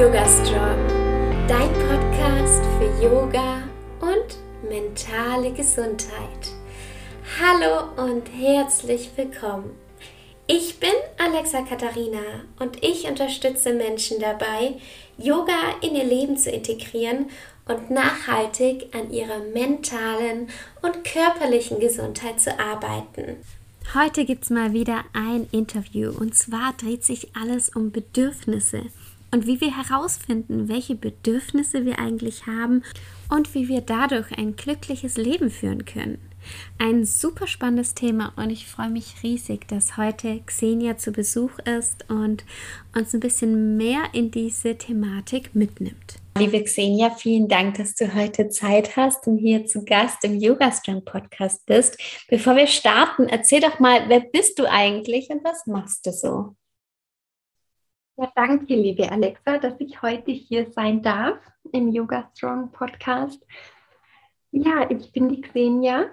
Yoga Strong, dein Podcast für Yoga und mentale Gesundheit. Hallo und herzlich willkommen. Ich bin Alexa Katharina und ich unterstütze Menschen dabei, Yoga in ihr Leben zu integrieren und nachhaltig an ihrer mentalen und körperlichen Gesundheit zu arbeiten. Heute gibt es mal wieder ein Interview und zwar dreht sich alles um Bedürfnisse und wie wir herausfinden, welche Bedürfnisse wir eigentlich haben und wie wir dadurch ein glückliches Leben führen können. Ein super spannendes Thema und ich freue mich riesig, dass heute Xenia zu Besuch ist und uns ein bisschen mehr in diese Thematik mitnimmt. Liebe Xenia, vielen Dank, dass du heute Zeit hast und hier zu Gast im Yoga Strong Podcast bist. Bevor wir starten, erzähl doch mal, wer bist du eigentlich und was machst du so? Ja, danke, liebe Alexa, dass ich heute hier sein darf im Yoga Strong Podcast. Ja, ich bin die Xenia.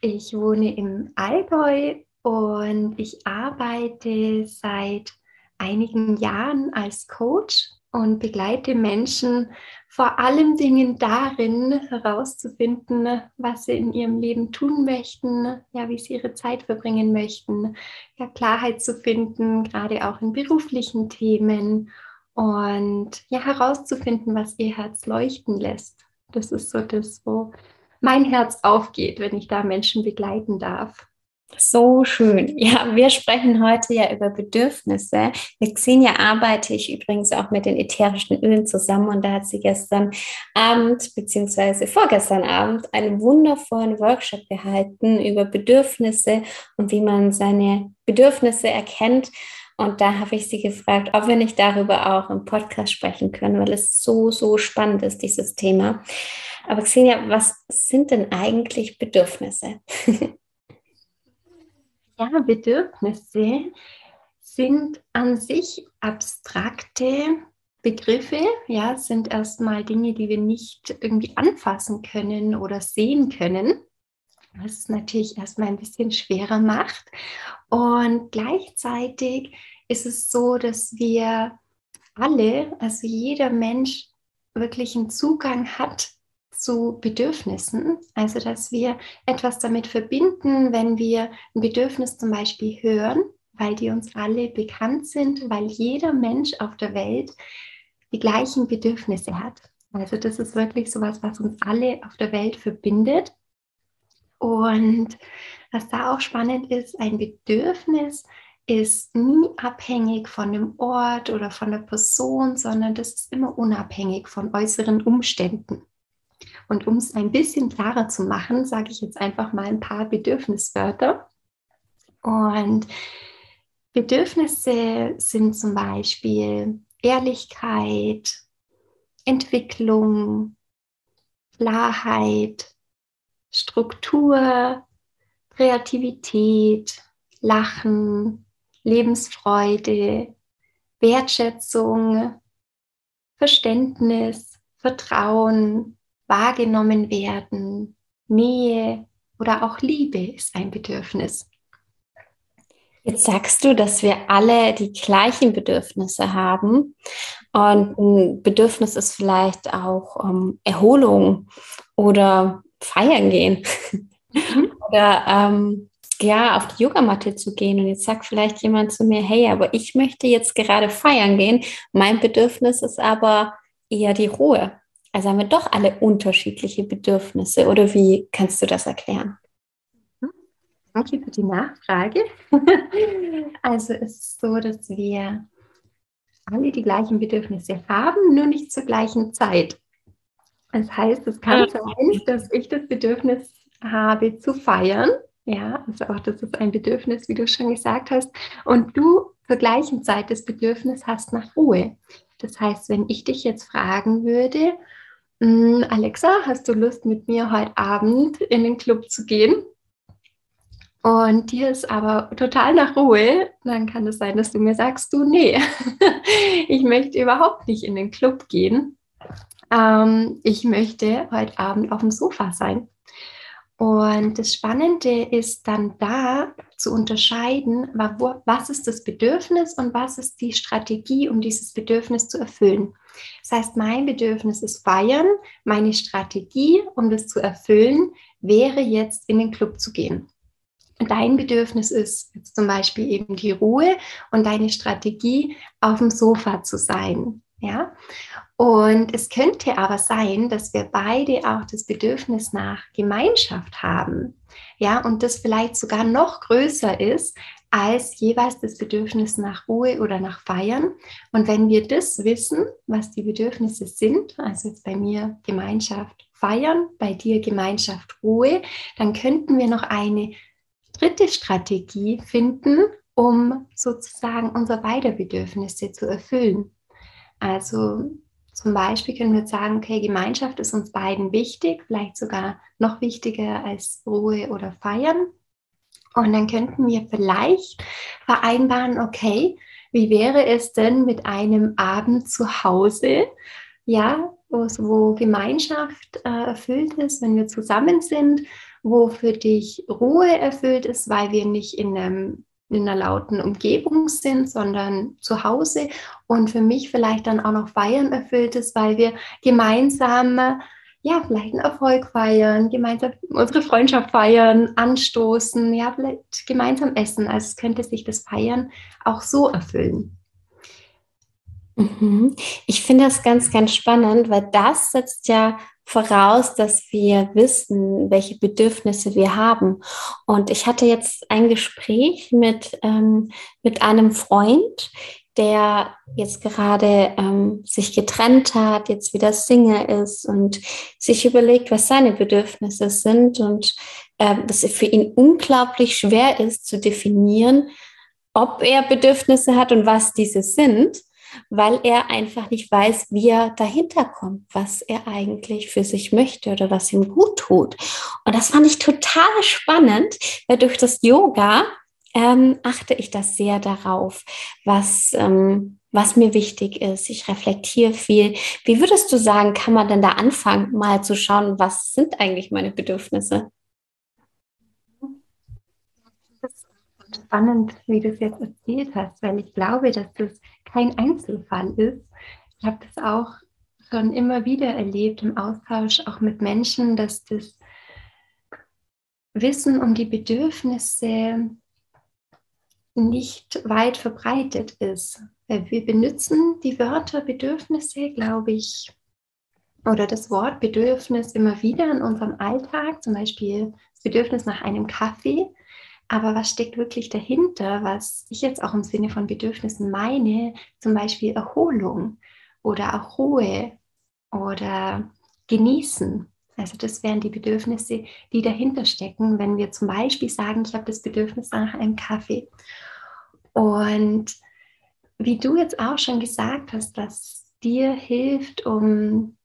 Ich wohne im Allgäu und ich arbeite seit einigen Jahren als Coach und begleite Menschen vor allem Dingen darin herauszufinden, was sie in ihrem Leben tun möchten, ja, wie sie ihre Zeit verbringen möchten, ja, Klarheit zu finden, gerade auch in beruflichen Themen und ja, herauszufinden, was ihr Herz leuchten lässt. Das ist so das, wo mein Herz aufgeht, wenn ich da Menschen begleiten darf. So schön. Ja, wir sprechen heute ja über Bedürfnisse. Mit Xenia arbeite ich übrigens auch mit den ätherischen Ölen zusammen und da hat sie gestern Abend beziehungsweise vorgestern Abend einen wundervollen Workshop gehalten über Bedürfnisse und wie man seine Bedürfnisse erkennt. Und da habe ich sie gefragt, ob wir nicht darüber auch im Podcast sprechen können, weil es so, so spannend ist, dieses Thema. Aber Xenia, was sind denn eigentlich Bedürfnisse? Ja, Bedürfnisse sind an sich abstrakte Begriffe, ja, sind erstmal Dinge, die wir nicht irgendwie anfassen können oder sehen können, was es natürlich erstmal ein bisschen schwerer macht. Und gleichzeitig ist es so, dass wir alle, also jeder Mensch, wirklich einen Zugang hat zu Bedürfnissen, also dass wir etwas damit verbinden, wenn wir ein Bedürfnis zum Beispiel hören, weil die uns alle bekannt sind, weil jeder Mensch auf der Welt die gleichen Bedürfnisse hat. Also das ist wirklich sowas, was uns alle auf der Welt verbindet. Und was da auch spannend ist, ein Bedürfnis ist nie abhängig von dem Ort oder von der Person, sondern das ist immer unabhängig von äußeren Umständen. Und um es ein bisschen klarer zu machen, sage ich jetzt einfach mal ein paar Bedürfniswörter. Und Bedürfnisse sind zum Beispiel Ehrlichkeit, Entwicklung, Klarheit, Struktur, Kreativität, Lachen, Lebensfreude, Wertschätzung, Verständnis, Vertrauen, wahrgenommen werden, Nähe oder auch Liebe ist ein Bedürfnis. Jetzt sagst du, dass wir alle die gleichen Bedürfnisse haben. Und ein Bedürfnis ist vielleicht auch um, ähm, Erholung oder feiern gehen. Mhm. oder ähm, ja, auf die Yogamatte zu gehen. Und jetzt sagt vielleicht jemand zu mir, hey, aber ich möchte jetzt gerade feiern gehen. Mein Bedürfnis ist aber eher die Ruhe. Also haben wir doch alle unterschiedliche Bedürfnisse oder wie kannst du das erklären? Mhm. Danke für die Nachfrage. Also es ist so, dass wir alle die gleichen Bedürfnisse haben, nur nicht zur gleichen Zeit. Das heißt, es kann sein, dass ich das Bedürfnis habe zu feiern. Ja, also auch das ist ein Bedürfnis, wie du schon gesagt hast. Und du zur gleichen Zeit das Bedürfnis hast nach Ruhe. Das heißt, wenn ich dich jetzt fragen würde, Alexa, hast du Lust mit mir heute Abend in den Club zu gehen? Und dir ist aber total nach Ruhe, dann kann es sein, dass du mir sagst, du, nee, ich möchte überhaupt nicht in den Club gehen. Ähm, ich möchte heute Abend auf dem Sofa sein. Und das Spannende ist dann da zu unterscheiden, was ist das Bedürfnis und was ist die Strategie, um dieses Bedürfnis zu erfüllen. Das heißt, mein Bedürfnis ist feiern, meine Strategie, um das zu erfüllen, wäre jetzt in den Club zu gehen. Dein Bedürfnis ist jetzt zum Beispiel eben die Ruhe und deine Strategie, auf dem Sofa zu sein. Ja, und es könnte aber sein, dass wir beide auch das Bedürfnis nach Gemeinschaft haben. Ja, und das vielleicht sogar noch größer ist als jeweils das Bedürfnis nach Ruhe oder nach Feiern. Und wenn wir das wissen, was die Bedürfnisse sind, also jetzt bei mir Gemeinschaft feiern, bei dir Gemeinschaft Ruhe, dann könnten wir noch eine dritte Strategie finden, um sozusagen unsere beide Bedürfnisse zu erfüllen. Also zum Beispiel können wir sagen, okay, Gemeinschaft ist uns beiden wichtig, vielleicht sogar noch wichtiger als Ruhe oder Feiern. Und dann könnten wir vielleicht vereinbaren, okay, wie wäre es denn mit einem Abend zu Hause, ja, wo, Gemeinschaft äh, erfüllt ist, wenn wir zusammen sind, wo für dich Ruhe erfüllt ist, weil wir nicht in einem in einer lauten Umgebung sind, sondern zu Hause und für mich vielleicht dann auch noch Feiern erfüllt ist, weil wir gemeinsam ja, vielleicht einen Erfolg feiern, gemeinsam unsere Freundschaft feiern, anstoßen, ja, vielleicht gemeinsam essen. Also könnte sich das Feiern auch so erfüllen. Mhm. Ich finde das ganz, ganz spannend, weil das setzt ja voraus, dass wir wissen, welche Bedürfnisse wir haben. Und ich hatte jetzt ein Gespräch mit, ähm, mit einem Freund, der jetzt gerade ähm, sich getrennt hat, jetzt wieder Single ist und sich überlegt, was seine Bedürfnisse sind und äh, dass es für ihn unglaublich schwer ist zu definieren, ob er Bedürfnisse hat und was diese sind weil er einfach nicht weiß, wie er dahinter kommt, was er eigentlich für sich möchte oder was ihm gut tut. Und das fand ich total spannend, weil durch das Yoga ähm, achte ich das sehr darauf, was, ähm, was mir wichtig ist. Ich reflektiere viel. Wie würdest du sagen, kann man denn da anfangen, mal zu schauen, was sind eigentlich meine Bedürfnisse? spannend, wie du es jetzt erzählt hast, weil ich glaube, dass das kein Einzelfall ist. Ich habe das auch schon immer wieder erlebt im Austausch auch mit Menschen, dass das Wissen um die Bedürfnisse nicht weit verbreitet ist. Wir benutzen die Wörter Bedürfnisse, glaube ich, oder das Wort Bedürfnis immer wieder in unserem Alltag, zum Beispiel das Bedürfnis nach einem Kaffee. Aber was steckt wirklich dahinter, was ich jetzt auch im Sinne von Bedürfnissen meine, zum Beispiel Erholung oder auch Ruhe oder Genießen. Also das wären die Bedürfnisse, die dahinter stecken, wenn wir zum Beispiel sagen, ich habe das Bedürfnis nach einem Kaffee. Und wie du jetzt auch schon gesagt hast, dass dir hilft, um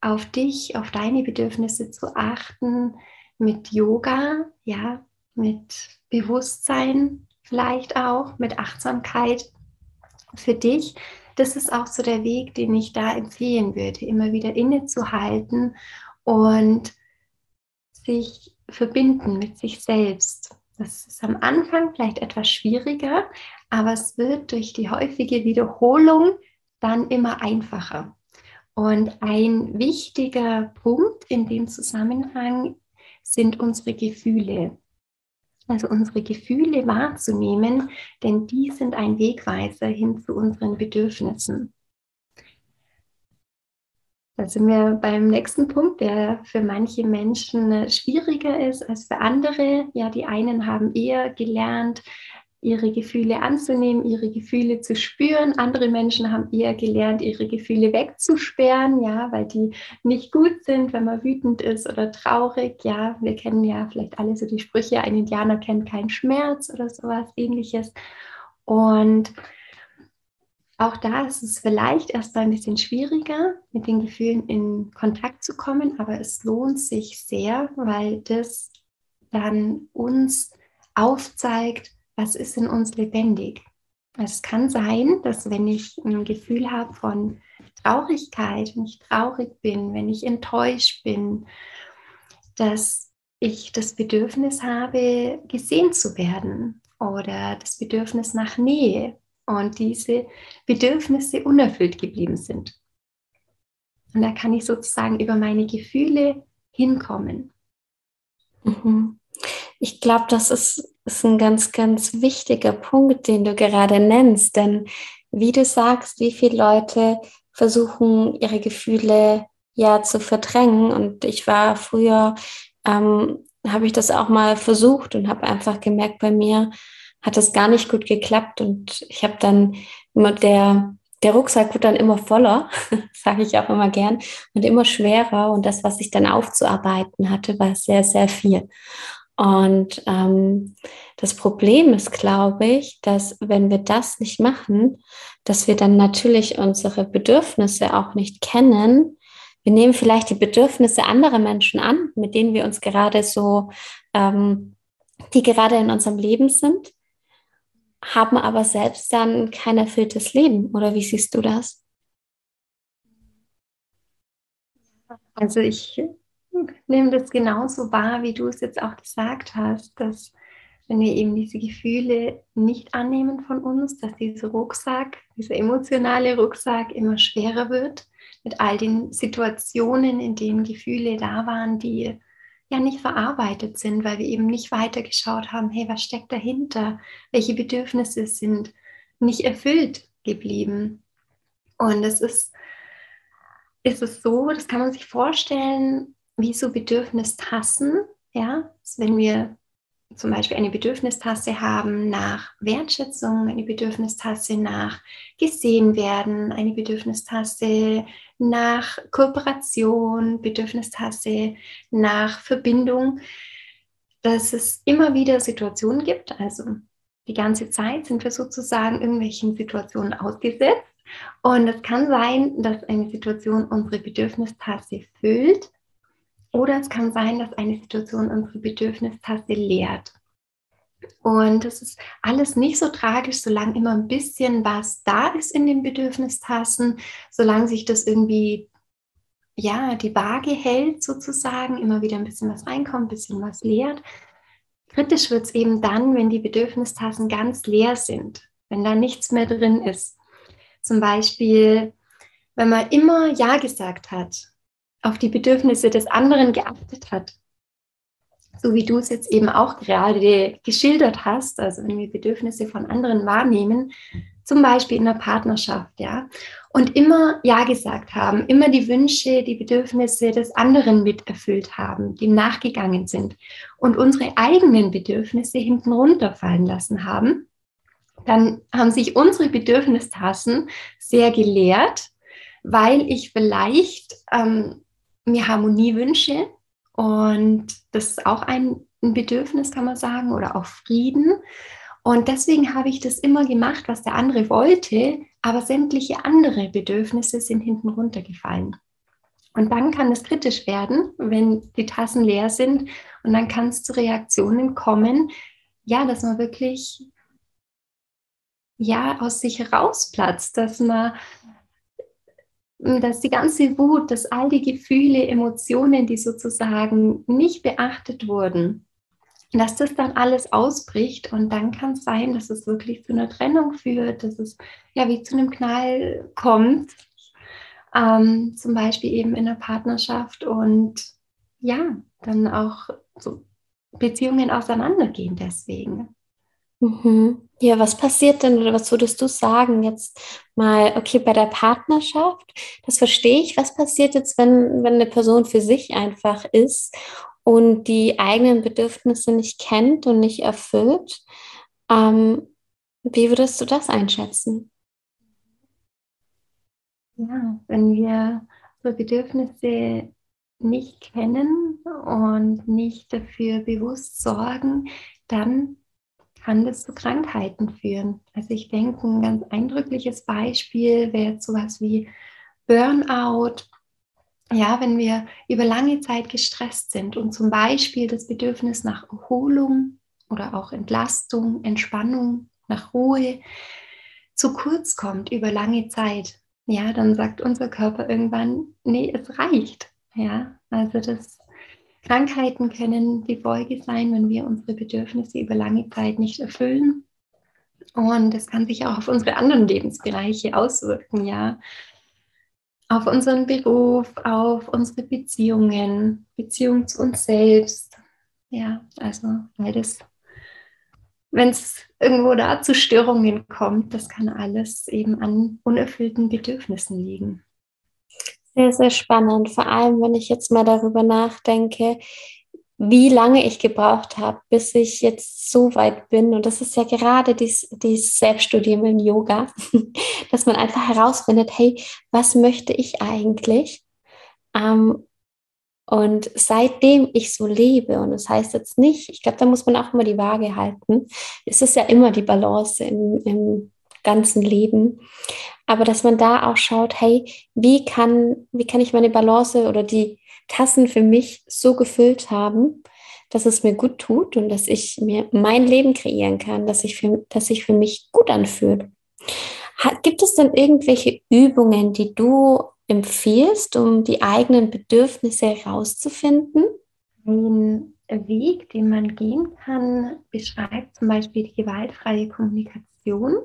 auf dich, auf deine Bedürfnisse zu achten mit Yoga, ja, mit Bewusstsein vielleicht auch, mit Achtsamkeit für dich. Das ist auch so der Weg, den ich da empfehlen würde, immer wieder innezuhalten und sich verbinden mit sich selbst. Das ist am Anfang vielleicht etwas schwieriger, aber es wird durch die häufige Wiederholung dann immer einfacher. Und ein wichtiger Punkt in dem Zusammenhang sind unsere Gefühle also unsere Gefühle wahrzunehmen, denn die sind ein Wegweiser hin zu unseren Bedürfnissen. Da sind wir beim nächsten Punkt, der für manche Menschen schwieriger ist als für andere. Ja, die einen haben eher gelernt, ihre Gefühle anzunehmen, ihre Gefühle zu spüren. Andere Menschen haben eher gelernt, ihre Gefühle wegzusperren, ja, weil die nicht gut sind, wenn man wütend ist oder traurig. Ja, wir kennen ja vielleicht alle so die Sprüche, ein Indianer kennt keinen Schmerz oder sowas ähnliches. Und auch da ist es vielleicht erst ein bisschen schwieriger, mit den Gefühlen in Kontakt zu kommen, aber es lohnt sich sehr, weil das dann uns aufzeigt, was ist in uns lebendig. Es kann sein, dass wenn ich ein Gefühl habe von Traurigkeit, wenn ich traurig bin, wenn ich enttäuscht bin, dass ich das Bedürfnis habe, gesehen zu werden oder das Bedürfnis nach Nähe und diese Bedürfnisse unerfüllt geblieben sind. Und da kann ich sozusagen über meine Gefühle hinkommen. Mhm. Ich glaube, das ist, ist ein ganz, ganz wichtiger Punkt, den du gerade nennst. Denn wie du sagst, wie viele Leute versuchen, ihre Gefühle ja zu verdrängen. Und ich war früher, ähm, habe ich das auch mal versucht und habe einfach gemerkt, bei mir hat das gar nicht gut geklappt. Und ich habe dann immer der, der Rucksack wird dann immer voller, sage ich auch immer gern, und immer schwerer. Und das, was ich dann aufzuarbeiten hatte, war sehr, sehr viel. Und ähm, das Problem ist, glaube ich, dass wenn wir das nicht machen, dass wir dann natürlich unsere Bedürfnisse auch nicht kennen. Wir nehmen vielleicht die Bedürfnisse anderer Menschen an, mit denen wir uns gerade so, ähm, die gerade in unserem Leben sind, haben aber selbst dann kein erfülltes Leben. Oder wie siehst du das? Also ich nehme das genauso wahr, wie du es jetzt auch gesagt hast, dass wenn wir eben diese Gefühle nicht annehmen von uns, dass dieser Rucksack, dieser emotionale Rucksack immer schwerer wird mit all den Situationen, in denen Gefühle da waren, die ja nicht verarbeitet sind, weil wir eben nicht weitergeschaut haben, hey, was steckt dahinter? Welche Bedürfnisse sind nicht erfüllt geblieben? Und es ist, ist es so, das kann man sich vorstellen, wie so Bedürfnistassen, ja, wenn wir zum Beispiel eine Bedürfnistasse haben nach Wertschätzung, eine Bedürfnistasse nach gesehen werden, eine Bedürfnistasse nach Kooperation, Bedürfnistasse nach Verbindung, dass es immer wieder Situationen gibt, also die ganze Zeit sind wir sozusagen irgendwelchen Situationen ausgesetzt. Und es kann sein, dass eine Situation unsere Bedürfnistasse füllt oder es kann sein, dass eine Situation unsere Bedürfnistasse leert. Und es ist alles nicht so tragisch, solange immer ein bisschen was da ist in den Bedürfnistassen, solange sich das irgendwie, ja, die Waage hält sozusagen, immer wieder ein bisschen was reinkommt, ein bisschen was leert. Kritisch wird es eben dann, wenn die Bedürfnistassen ganz leer sind, wenn da nichts mehr drin ist. Zum Beispiel, wenn man immer Ja gesagt hat auf die Bedürfnisse des anderen geachtet hat. So wie du es jetzt eben auch gerade geschildert hast, also wenn wir Bedürfnisse von anderen wahrnehmen, zum Beispiel in der Partnerschaft, ja, und immer Ja gesagt haben, immer die Wünsche, die Bedürfnisse des anderen mit erfüllt haben, dem nachgegangen sind und unsere eigenen Bedürfnisse hinten runterfallen lassen haben, dann haben sich unsere Bedürfnistassen sehr geleert, weil ich vielleicht ähm, mir Harmonie wünsche. Und das ist auch ein, ein Bedürfnis, kann man sagen, oder auch Frieden. Und deswegen habe ich das immer gemacht, was der andere wollte, aber sämtliche andere Bedürfnisse sind hinten runtergefallen. Und dann kann es kritisch werden, wenn die Tassen leer sind. Und dann kann es zu Reaktionen kommen, ja, dass man wirklich ja aus sich herausplatzt, dass man dass die ganze Wut, dass all die Gefühle, Emotionen, die sozusagen nicht beachtet wurden, dass das dann alles ausbricht und dann kann es sein, dass es wirklich zu einer Trennung führt, dass es ja wie zu einem Knall kommt, ähm, zum Beispiel eben in der Partnerschaft und ja, dann auch so Beziehungen auseinandergehen deswegen. Mhm. Ja, was passiert denn oder was würdest du sagen jetzt mal, okay, bei der Partnerschaft, das verstehe ich, was passiert jetzt, wenn, wenn eine Person für sich einfach ist und die eigenen Bedürfnisse nicht kennt und nicht erfüllt? Ähm, wie würdest du das einschätzen? Ja, wenn wir so Bedürfnisse nicht kennen und nicht dafür bewusst sorgen, dann kann das zu Krankheiten führen. Also ich denke, ein ganz eindrückliches Beispiel wäre jetzt sowas wie Burnout. Ja, wenn wir über lange Zeit gestresst sind und zum Beispiel das Bedürfnis nach Erholung oder auch Entlastung, Entspannung, nach Ruhe zu kurz kommt über lange Zeit, ja, dann sagt unser Körper irgendwann, nee, es reicht. Ja, also das Krankheiten können die Folge sein, wenn wir unsere Bedürfnisse über lange Zeit nicht erfüllen. Und es kann sich auch auf unsere anderen Lebensbereiche auswirken, ja. Auf unseren Beruf, auf unsere Beziehungen, Beziehung zu uns selbst. Ja, also beides. Wenn es irgendwo da zu Störungen kommt, das kann alles eben an unerfüllten Bedürfnissen liegen. Sehr, sehr spannend. Vor allem, wenn ich jetzt mal darüber nachdenke, wie lange ich gebraucht habe, bis ich jetzt so weit bin. Und das ist ja gerade dieses dies Selbststudium im Yoga, dass man einfach herausfindet, hey, was möchte ich eigentlich? Ähm, und seitdem ich so lebe, und das heißt jetzt nicht, ich glaube, da muss man auch immer die Waage halten. Es ist ja immer die Balance im, im ganzen Leben. Aber dass man da auch schaut, hey, wie kann, wie kann ich meine Balance oder die Tassen für mich so gefüllt haben, dass es mir gut tut und dass ich mir mein Leben kreieren kann, dass ich für, dass sich für mich gut anfühlt. Gibt es denn irgendwelche Übungen, die du empfiehlst, um die eigenen Bedürfnisse herauszufinden? Ein Weg, den man gehen kann, beschreibt zum Beispiel die gewaltfreie Kommunikation,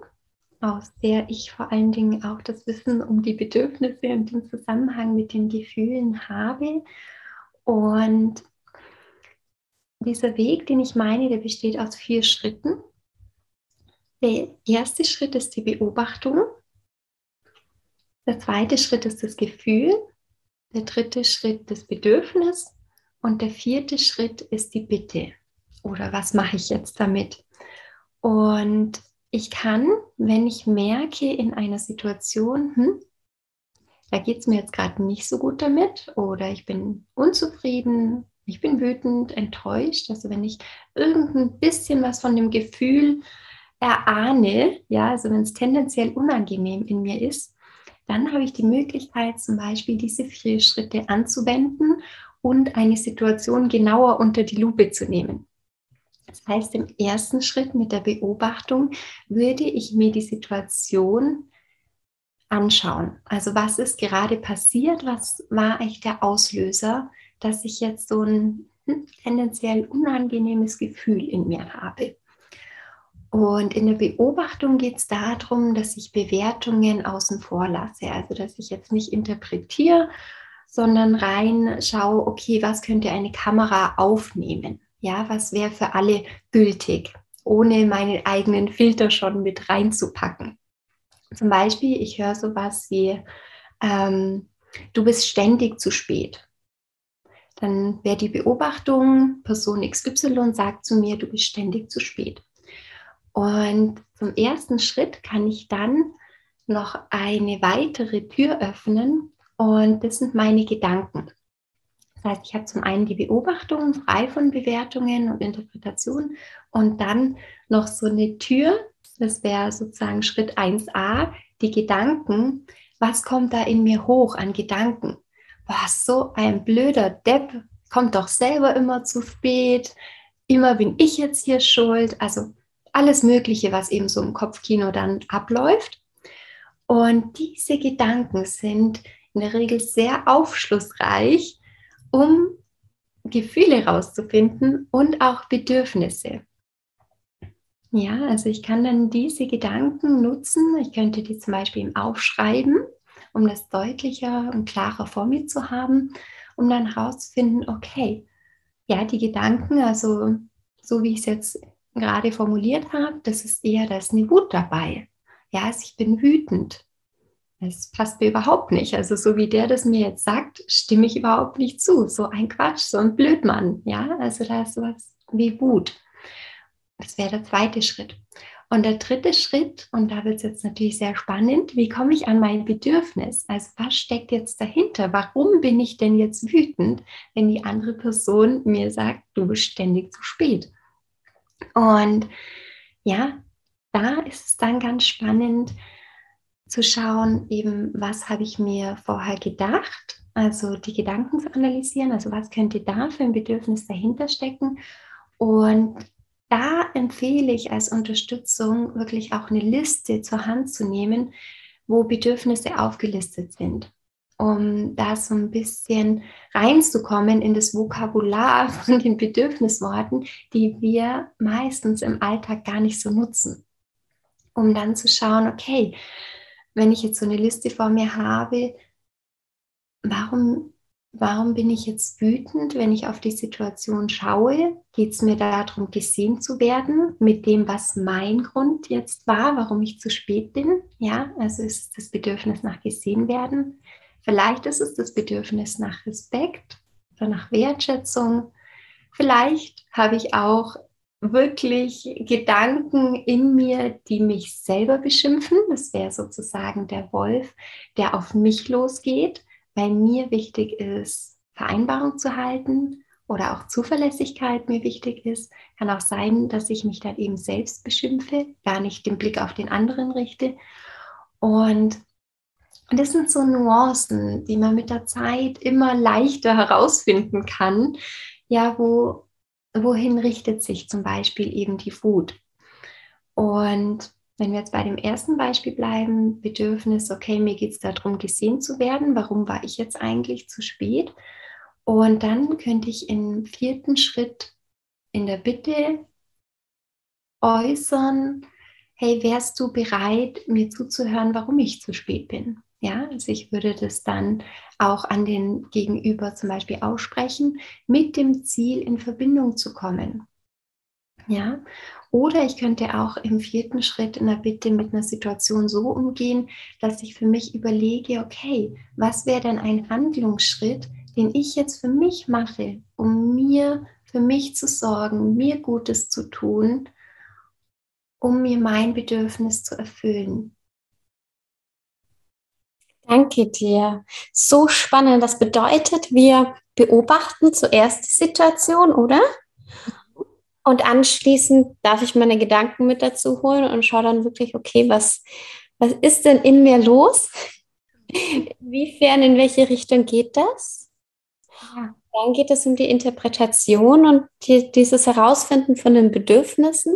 aus der ich vor allen Dingen auch das Wissen um die Bedürfnisse und den Zusammenhang mit den Gefühlen habe. Und dieser Weg, den ich meine, der besteht aus vier Schritten. Der erste Schritt ist die Beobachtung. Der zweite Schritt ist das Gefühl. Der dritte Schritt das Bedürfnis. Und der vierte Schritt ist die Bitte. Oder was mache ich jetzt damit? Und ich kann, wenn ich merke in einer Situation, hm, da geht es mir jetzt gerade nicht so gut damit oder ich bin unzufrieden, ich bin wütend, enttäuscht. Also wenn ich irgendein bisschen was von dem Gefühl erahne, ja, also wenn es tendenziell unangenehm in mir ist, dann habe ich die Möglichkeit, zum Beispiel diese vier Schritte anzuwenden und eine Situation genauer unter die Lupe zu nehmen. Das heißt, im ersten Schritt mit der Beobachtung würde ich mir die Situation anschauen. Also was ist gerade passiert? Was war eigentlich der Auslöser dass ich jetzt so ein hm, tendenziell unangenehmes Gefühl in mir habe. Und in der Beobachtung geht es darum, dass ich Bewertungen außen vor lasse. Also dass ich jetzt nicht interpretiere, sondern rein schaue, okay, was könnte eine Kamera aufnehmen? Ja, was wäre für alle gültig, ohne meine eigenen Filter schon mit reinzupacken. Zum Beispiel, ich höre sowas wie, ähm, du bist ständig zu spät. Dann wäre die Beobachtung, Person XY sagt zu mir, du bist ständig zu spät. Und zum ersten Schritt kann ich dann noch eine weitere Tür öffnen und das sind meine Gedanken. Das heißt, ich habe zum einen die Beobachtung frei von Bewertungen und Interpretationen und dann noch so eine Tür, das wäre sozusagen Schritt 1a, die Gedanken. Was kommt da in mir hoch an Gedanken? boah, so ein blöder Depp, kommt doch selber immer zu spät, immer bin ich jetzt hier schuld. Also alles Mögliche, was eben so im Kopfkino dann abläuft. Und diese Gedanken sind in der Regel sehr aufschlussreich, um Gefühle herauszufinden und auch Bedürfnisse. Ja, also ich kann dann diese Gedanken nutzen. Ich könnte die zum Beispiel Aufschreiben um das deutlicher und klarer vor mir zu haben, um dann herauszufinden, okay, ja, die Gedanken, also so wie ich es jetzt gerade formuliert habe, das ist eher, da ist eine Wut dabei. Ja, also ich bin wütend. Das passt mir überhaupt nicht. Also so wie der das mir jetzt sagt, stimme ich überhaupt nicht zu. So ein Quatsch, so ein Blödmann. Ja, also da ist sowas wie Wut. Das wäre der zweite Schritt. Und der dritte Schritt, und da wird es jetzt natürlich sehr spannend, wie komme ich an mein Bedürfnis? Also was steckt jetzt dahinter? Warum bin ich denn jetzt wütend, wenn die andere Person mir sagt, du bist ständig zu spät? Und ja, da ist es dann ganz spannend zu schauen, eben, was habe ich mir vorher gedacht? Also die Gedanken zu analysieren, also was könnte da für ein Bedürfnis dahinter stecken? Und da empfehle ich als Unterstützung wirklich auch eine Liste zur Hand zu nehmen, wo Bedürfnisse aufgelistet sind. um da so ein bisschen reinzukommen in das Vokabular von den Bedürfnisworten, die wir meistens im Alltag gar nicht so nutzen. Um dann zu schauen, okay, wenn ich jetzt so eine Liste vor mir habe, warum, warum bin ich jetzt wütend, wenn ich auf die Situation schaue? Geht es mir darum, gesehen zu werden mit dem, was mein Grund jetzt war, warum ich zu spät bin? Ja, also ist das Bedürfnis nach gesehen werden. Vielleicht ist es das Bedürfnis nach Respekt oder nach Wertschätzung. Vielleicht habe ich auch wirklich Gedanken in mir, die mich selber beschimpfen. Das wäre sozusagen der Wolf, der auf mich losgeht, weil mir wichtig ist, Vereinbarung zu halten oder auch Zuverlässigkeit mir wichtig ist. Kann auch sein, dass ich mich dann eben selbst beschimpfe, gar nicht den Blick auf den anderen richte. Und und das sind so Nuancen, die man mit der Zeit immer leichter herausfinden kann. Ja, wo, wohin richtet sich zum Beispiel eben die Wut? Und wenn wir jetzt bei dem ersten Beispiel bleiben, Bedürfnis, okay, mir geht es darum, gesehen zu werden, warum war ich jetzt eigentlich zu spät? Und dann könnte ich im vierten Schritt in der Bitte äußern, hey, wärst du bereit, mir zuzuhören, warum ich zu spät bin? Ja, also ich würde das dann auch an den Gegenüber zum Beispiel aussprechen, mit dem Ziel in Verbindung zu kommen. Ja, oder ich könnte auch im vierten Schritt in der Bitte mit einer Situation so umgehen, dass ich für mich überlege, okay, was wäre denn ein Handlungsschritt, den ich jetzt für mich mache, um mir, für mich zu sorgen, mir Gutes zu tun, um mir mein Bedürfnis zu erfüllen. Danke dir. So spannend. Das bedeutet, wir beobachten zuerst die Situation, oder? Und anschließend darf ich meine Gedanken mit dazu holen und schaue dann wirklich, okay, was, was ist denn in mir los? Inwiefern, in welche Richtung geht das? Dann geht es um die Interpretation und die, dieses Herausfinden von den Bedürfnissen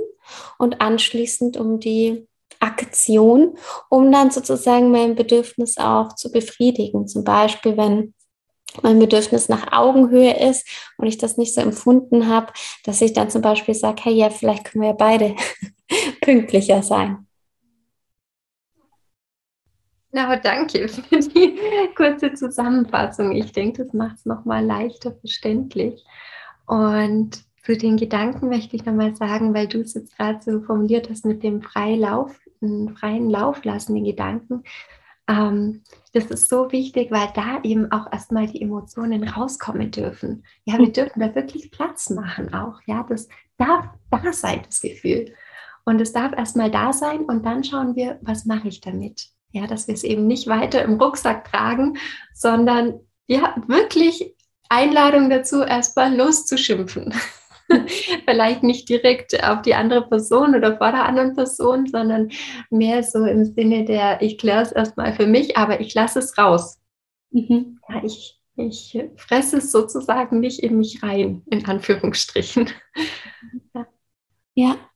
und anschließend um die Aktion, um dann sozusagen mein Bedürfnis auch zu befriedigen. Zum Beispiel, wenn mein Bedürfnis nach Augenhöhe ist und ich das nicht so empfunden habe, dass ich dann zum Beispiel sage, hey, ja, vielleicht können wir beide pünktlicher sein. Na, danke für die kurze Zusammenfassung. Ich denke, das macht es nochmal leichter verständlich. Und zu den Gedanken möchte ich nochmal sagen, weil du es jetzt gerade so formuliert hast mit dem Freilauf, einen freien Lauf lassen, den Gedanken. Ähm, das ist so wichtig, weil da eben auch erstmal die Emotionen rauskommen dürfen. Ja, wir dürfen da wirklich Platz machen auch. Ja, das darf da sein, das Gefühl. Und es darf erstmal da sein und dann schauen wir, was mache ich damit? Ja, dass wir es eben nicht weiter im Rucksack tragen, sondern ja, wirklich Einladung dazu, erstmal loszuschimpfen. vielleicht nicht direkt auf die andere Person oder vor der anderen Person, sondern mehr so im Sinne der, ich kläre es erstmal für mich, aber ich lasse es raus. Mhm. Ja, ich, ich fresse es sozusagen nicht in mich rein, in Anführungsstrichen. Ja. ja.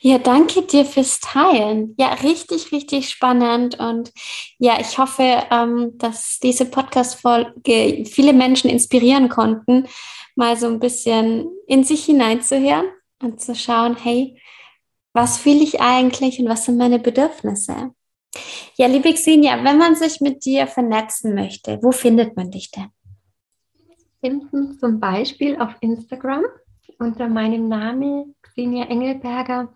Ja, danke dir fürs Teilen. Ja, richtig, richtig spannend. Und ja, ich hoffe, ähm, dass diese Podcast-Folge viele Menschen inspirieren konnten, mal so ein bisschen in sich hineinzuhören und zu schauen, hey, was fühle ich eigentlich und was sind meine Bedürfnisse? Ja, liebe Xenia, wenn man sich mit dir vernetzen möchte, wo findet man dich denn? Finden zum Beispiel auf Instagram unter meinem Namen Xenia Engelberger.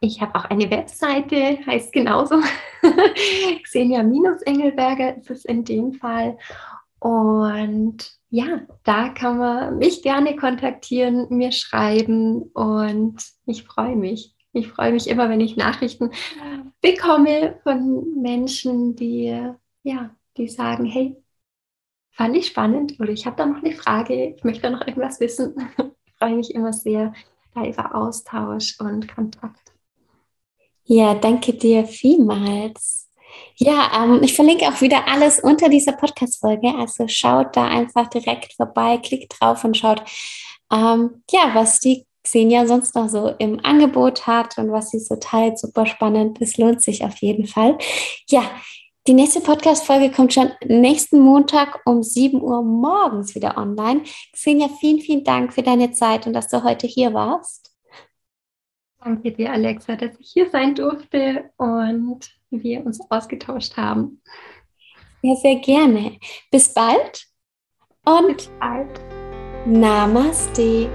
Ich habe auch eine Webseite, heißt genauso. Xenia-Engelberger ist es in dem Fall. Und ja, da kann man mich gerne kontaktieren, mir schreiben und ich freue mich. Ich freue mich immer, wenn ich Nachrichten bekomme von Menschen, die ja, die sagen, hey, fand ich spannend oder ich habe da noch eine Frage, ich möchte da noch irgendwas wissen. Freue mich immer sehr über Austausch und Kontakt. Ja, danke dir vielmals. Ja, ähm, ich verlinke auch wieder alles unter dieser Podcast-Folge. Also schaut da einfach direkt vorbei, klickt drauf und schaut, ähm, ja, was die Xenia sonst noch so im Angebot hat und was sie so teilt. Super spannend. Das lohnt sich auf jeden Fall. Ja, Die nächste Podcast-Folge kommt schon nächsten Montag um 7 Uhr morgens wieder online. Xenia, vielen, vielen Dank für deine Zeit und dass du heute hier warst. Danke dir, Alexa, dass ich hier sein durfte und wir uns ausgetauscht haben. Ja, sehr gerne. Bis bald und Bis bald. Namaste.